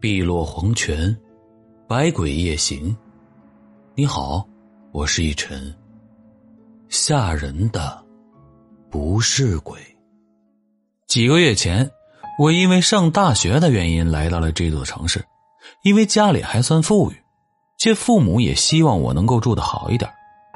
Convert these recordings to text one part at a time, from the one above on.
碧落黄泉，百鬼夜行。你好，我是一尘。吓人的不是鬼。几个月前，我因为上大学的原因来到了这座城市，因为家里还算富裕，且父母也希望我能够住得好一点，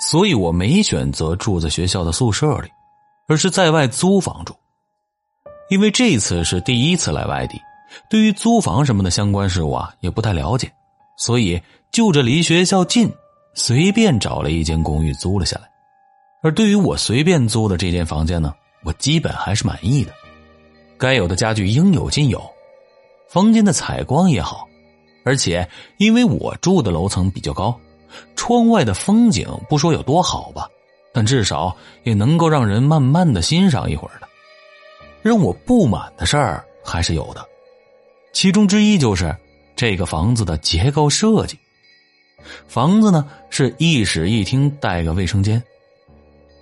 所以我没选择住在学校的宿舍里，而是在外租房住。因为这次是第一次来外地。对于租房什么的相关事务啊，也不太了解，所以就着离学校近，随便找了一间公寓租了下来。而对于我随便租的这间房间呢，我基本还是满意的，该有的家具应有尽有，房间的采光也好，而且因为我住的楼层比较高，窗外的风景不说有多好吧，但至少也能够让人慢慢的欣赏一会儿的。让我不满的事儿还是有的。其中之一就是这个房子的结构设计。房子呢是一室一厅带个卫生间，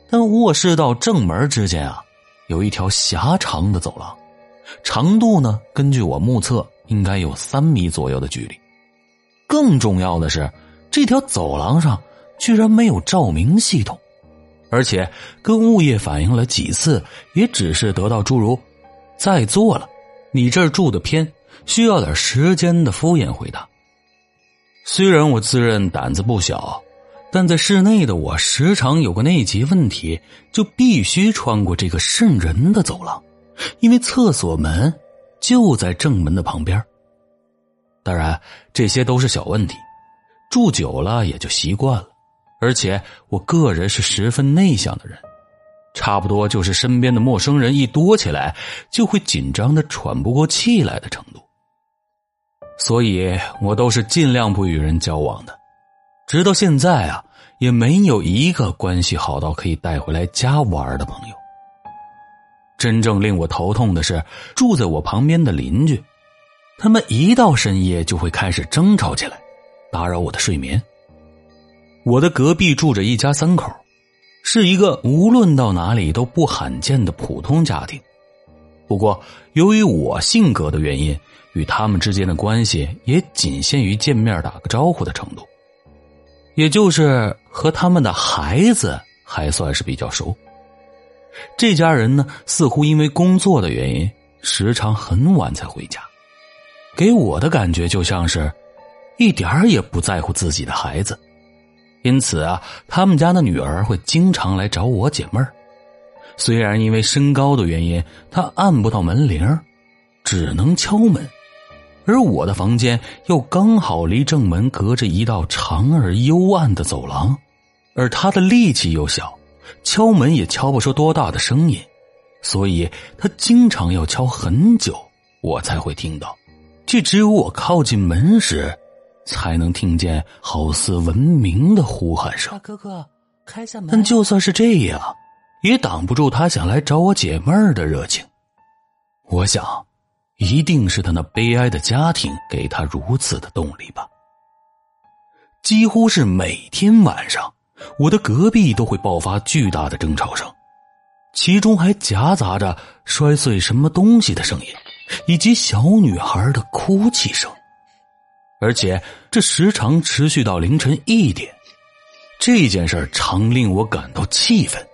但卧室到正门之间啊，有一条狭长的走廊，长度呢根据我目测应该有三米左右的距离。更重要的是，这条走廊上居然没有照明系统，而且跟物业反映了几次，也只是得到诸如“在做了，你这儿住的偏”。需要点时间的敷衍回答。虽然我自认胆子不小，但在室内的我时常有个内急问题，就必须穿过这个渗人的走廊，因为厕所门就在正门的旁边。当然，这些都是小问题，住久了也就习惯了。而且我个人是十分内向的人，差不多就是身边的陌生人一多起来，就会紧张的喘不过气来的程度。所以我都是尽量不与人交往的，直到现在啊，也没有一个关系好到可以带回来家玩的朋友。真正令我头痛的是，住在我旁边的邻居，他们一到深夜就会开始争吵起来，打扰我的睡眠。我的隔壁住着一家三口，是一个无论到哪里都不罕见的普通家庭。不过，由于我性格的原因。与他们之间的关系也仅限于见面打个招呼的程度，也就是和他们的孩子还算是比较熟。这家人呢，似乎因为工作的原因，时常很晚才回家，给我的感觉就像是，一点儿也不在乎自己的孩子。因此啊，他们家的女儿会经常来找我解闷儿。虽然因为身高的原因，她按不到门铃，只能敲门。而我的房间又刚好离正门隔着一道长而幽暗的走廊，而他的力气又小，敲门也敲不出多大的声音，所以他经常要敲很久，我才会听到。这只有我靠近门时，才能听见好似文明的呼喊声。哥哥，开下门。但就算是这样，也挡不住他想来找我解闷儿的热情。我想。一定是他那悲哀的家庭给他如此的动力吧。几乎是每天晚上，我的隔壁都会爆发巨大的争吵声，其中还夹杂着摔碎什么东西的声音，以及小女孩的哭泣声，而且这时常持续到凌晨一点。这件事常令我感到气愤，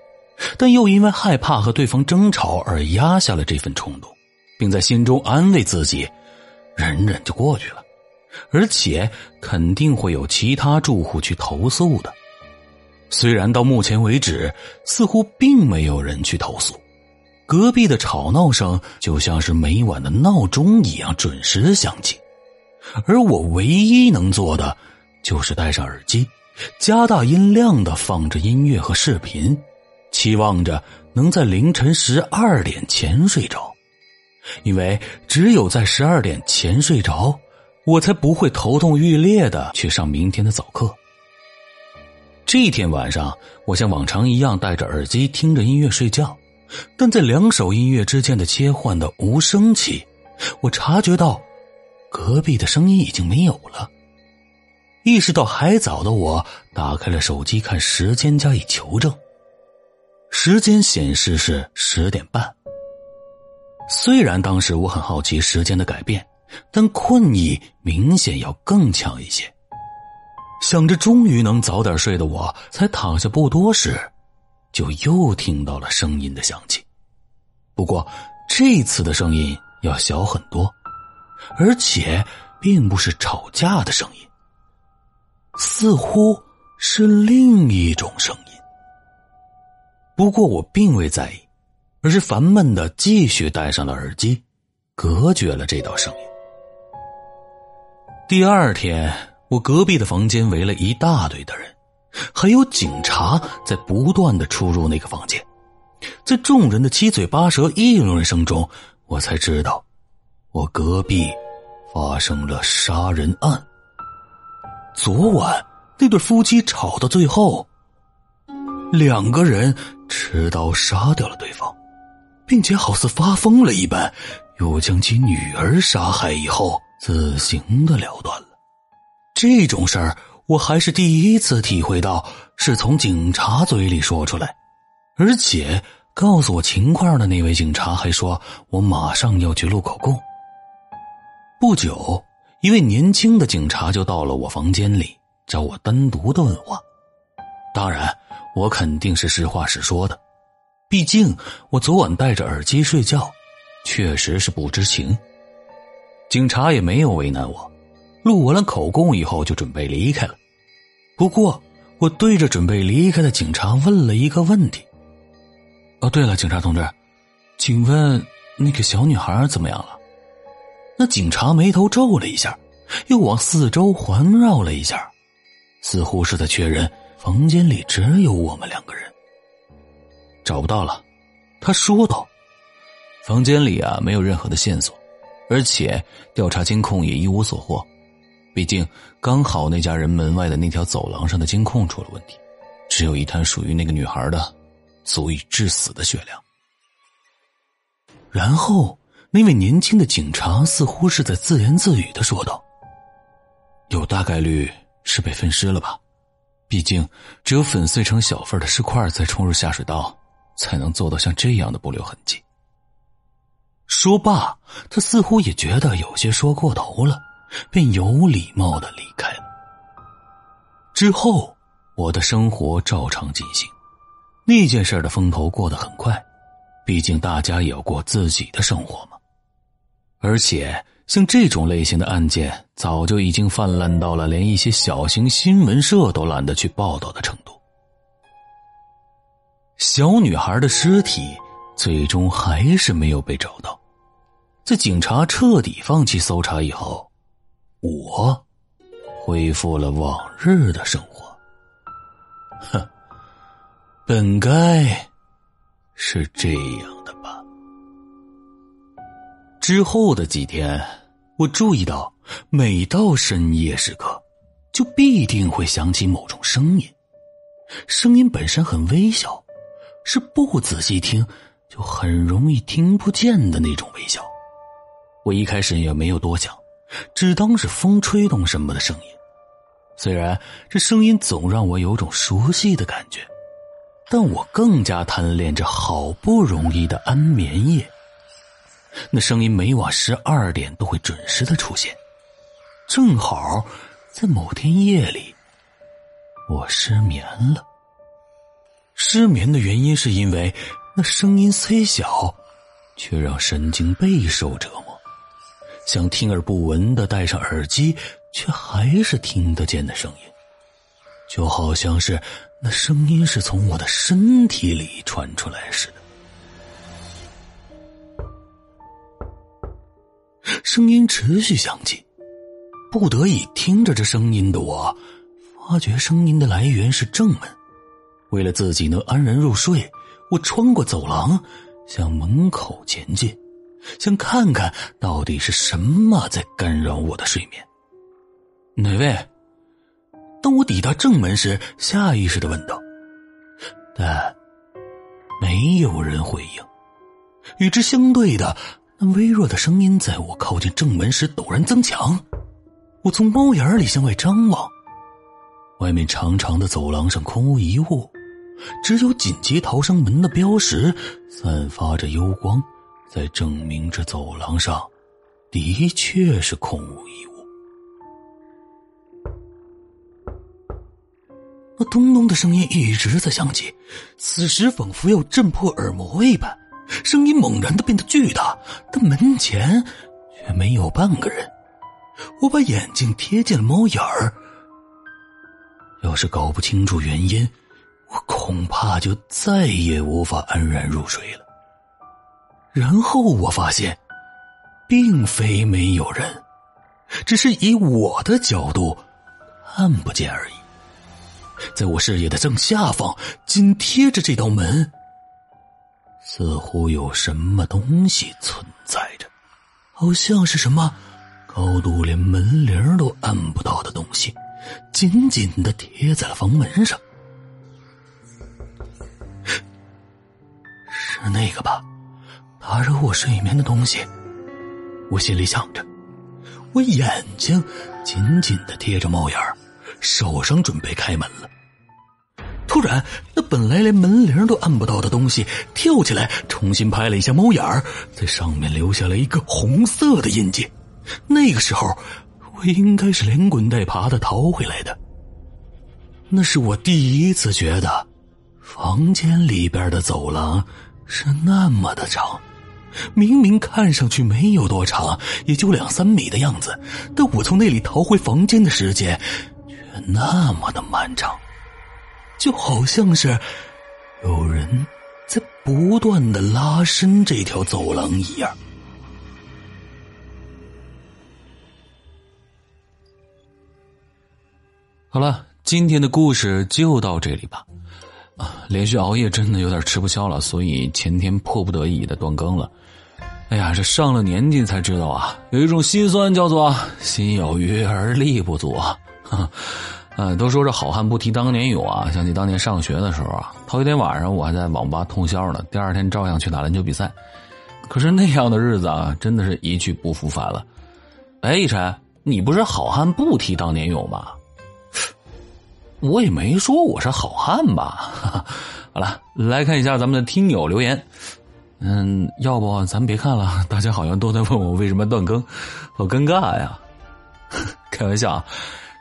但又因为害怕和对方争吵而压下了这份冲动。并在心中安慰自己，忍忍就过去了，而且肯定会有其他住户去投诉的。虽然到目前为止，似乎并没有人去投诉，隔壁的吵闹声就像是每晚的闹钟一样准时响起，而我唯一能做的就是戴上耳机，加大音量的放着音乐和视频，期望着能在凌晨十二点前睡着。因为只有在十二点前睡着，我才不会头痛欲裂的去上明天的早课。这一天晚上，我像往常一样戴着耳机听着音乐睡觉，但在两首音乐之间的切换的无声期，我察觉到隔壁的声音已经没有了。意识到还早的我，打开了手机看时间加以求证，时间显示是十点半。虽然当时我很好奇时间的改变，但困意明显要更强一些。想着终于能早点睡的我，才躺下不多时，就又听到了声音的响起。不过这次的声音要小很多，而且并不是吵架的声音，似乎是另一种声音。不过我并未在意，而是烦闷的继续戴上了耳机，隔绝了这道声音。第二天，我隔壁的房间围了一大堆的人，还有警察在不断的出入那个房间。在众人的七嘴八舌议论声中，我才知道，我隔壁发生了杀人案。昨晚那对夫妻吵到最后，两个人持刀杀掉了对方，并且好似发疯了一般，又将其女儿杀害以后。自行的了断了，这种事儿我还是第一次体会到，是从警察嘴里说出来，而且告诉我情况的那位警察还说我马上要去录口供。不久，一位年轻的警察就到了我房间里，找我单独的问话。当然，我肯定是实话实说的，毕竟我昨晚戴着耳机睡觉，确实是不知情。警察也没有为难我，录完了口供以后就准备离开了。不过，我对着准备离开的警察问了一个问题：“哦，对了，警察同志，请问那个小女孩怎么样了？”那警察眉头皱了一下，又往四周环绕了一下，似乎是在确认房间里只有我们两个人。找不到了，他说道：“房间里啊，没有任何的线索。”而且调查监控也一无所获，毕竟刚好那家人门外的那条走廊上的监控出了问题，只有一滩属于那个女孩的足以致死的血量。然后那位年轻的警察似乎是在自言自语的说道：“有大概率是被分尸了吧？毕竟只有粉碎成小份的尸块才冲入下水道，才能做到像这样的不留痕迹。”说罢，他似乎也觉得有些说过头了，便有礼貌的离开了。之后，我的生活照常进行。那件事的风头过得很快，毕竟大家也要过自己的生活嘛。而且，像这种类型的案件，早就已经泛滥到了连一些小型新闻社都懒得去报道的程度。小女孩的尸体最终还是没有被找到。在警察彻底放弃搜查以后，我恢复了往日的生活。哼，本该是这样的吧。之后的几天，我注意到，每到深夜时刻，就必定会响起某种声音。声音本身很微小，是不仔细听就很容易听不见的那种微笑。我一开始也没有多想，只当是风吹动什么的声音。虽然这声音总让我有种熟悉的感觉，但我更加贪恋着好不容易的安眠夜。那声音每晚十二点都会准时的出现，正好在某天夜里，我失眠了。失眠的原因是因为那声音虽小，却让神经备受折磨。想听而不闻的戴上耳机，却还是听得见的声音，就好像是那声音是从我的身体里传出来似的。声音持续响起，不得已听着这声音的我，发觉声音的来源是正门。为了自己能安然入睡，我穿过走廊，向门口前进。想看看到底是什么在干扰我的睡眠。哪位？当我抵达正门时，下意识的问道，但没有人回应。与之相对的，那微弱的声音在我靠近正门时陡然增强。我从猫眼里向外张望，外面长长的走廊上空无一物，只有紧急逃生门的标识散发着幽光。在证明着走廊上的确是空无一物。那咚咚的声音一直在响起，此时仿佛要震破耳膜一般，声音猛然的变得巨大，但门前却没有半个人。我把眼睛贴近了猫眼儿，要是搞不清楚原因，我恐怕就再也无法安然入睡了。然后我发现，并非没有人，只是以我的角度看不见而已。在我视野的正下方，紧贴着这道门，似乎有什么东西存在着，好像是什么高度连门铃都按不到的东西，紧紧的贴在了房门上。是那个吧？打扰我睡眠的东西，我心里想着。我眼睛紧紧的贴着猫眼儿，手上准备开门了。突然，那本来连门铃都按不到的东西跳起来，重新拍了一下猫眼儿，在上面留下了一个红色的印记。那个时候，我应该是连滚带爬的逃回来的。那是我第一次觉得，房间里边的走廊是那么的长。明明看上去没有多长，也就两三米的样子，但我从那里逃回房间的时间却那么的漫长，就好像是有人在不断的拉伸这条走廊一样。好了，今天的故事就到这里吧。连续熬夜真的有点吃不消了，所以前天迫不得已的断更了。哎呀，这上了年纪才知道啊，有一种心酸叫做心有余而力不足啊。嗯，都说这好汉不提当年勇啊。想起当年上学的时候啊，头一天晚上我还在网吧通宵呢，第二天照样去打篮球比赛。可是那样的日子啊，真的是一去不复返了。哎，一晨，你不是好汉不提当年勇吗？我也没说我是好汉吧。好了，来看一下咱们的听友留言。嗯，要不咱别看了，大家好像都在问我为什么断更，好尴尬呀！开玩笑啊，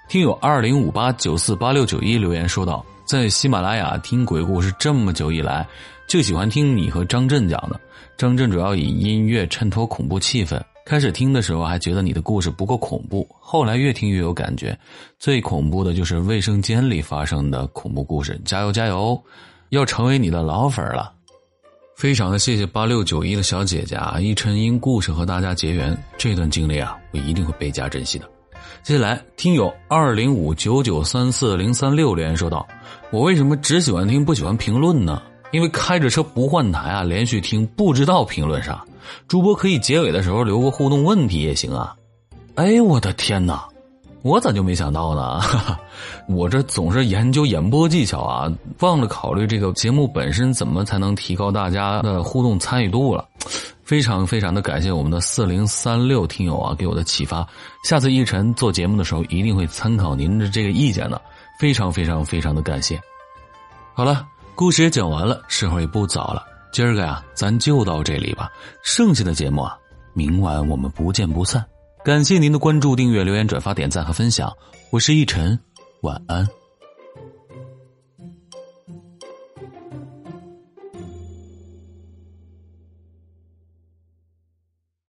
听友二零五八九四八六九一留言说道，在喜马拉雅听鬼故事这么久以来，就喜欢听你和张震讲的。张震主要以音乐衬托恐怖气氛，开始听的时候还觉得你的故事不够恐怖，后来越听越有感觉。最恐怖的就是卫生间里发生的恐怖故事，加油加油！要成为你的老粉了。非常的谢谢八六九一的小姐姐啊！一晨因故事和大家结缘，这段经历啊，我一定会倍加珍惜的。接下来，听友二零五九九三四零三六留言说道：“我为什么只喜欢听不喜欢评论呢？因为开着车不换台啊，连续听不知道评论啥。主播可以结尾的时候留个互动问题也行啊。”哎，我的天哪！我咋就没想到呢？哈 哈我这总是研究演播技巧啊，忘了考虑这个节目本身怎么才能提高大家的互动参与度了。非常非常的感谢我们的四零三六听友啊给我的启发，下次一晨做节目的时候一定会参考您的这个意见的。非常非常非常的感谢。好了，故事也讲完了，时候也不早了，今儿个呀咱就到这里吧，剩下的节目啊，明晚我们不见不散。感谢您的关注、订阅、留言、转发、点赞和分享，我是逸晨，晚安。